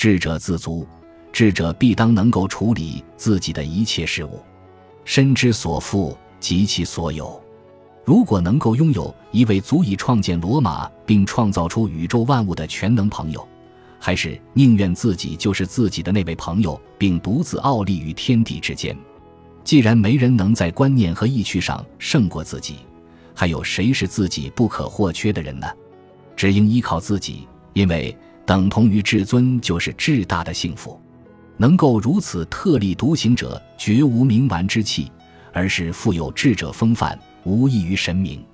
智者自足，智者必当能够处理自己的一切事物，身之所负，及其所有。如果能够拥有一位足以创建罗马并创造出宇宙万物的全能朋友，还是宁愿自己就是自己的那位朋友，并独自傲立于天地之间。既然没人能在观念和意趣上胜过自己，还有谁是自己不可或缺的人呢？只应依靠自己，因为等同于至尊就是至大的幸福。能够如此特立独行者，绝无冥顽之气，而是富有智者风范。无异于神明。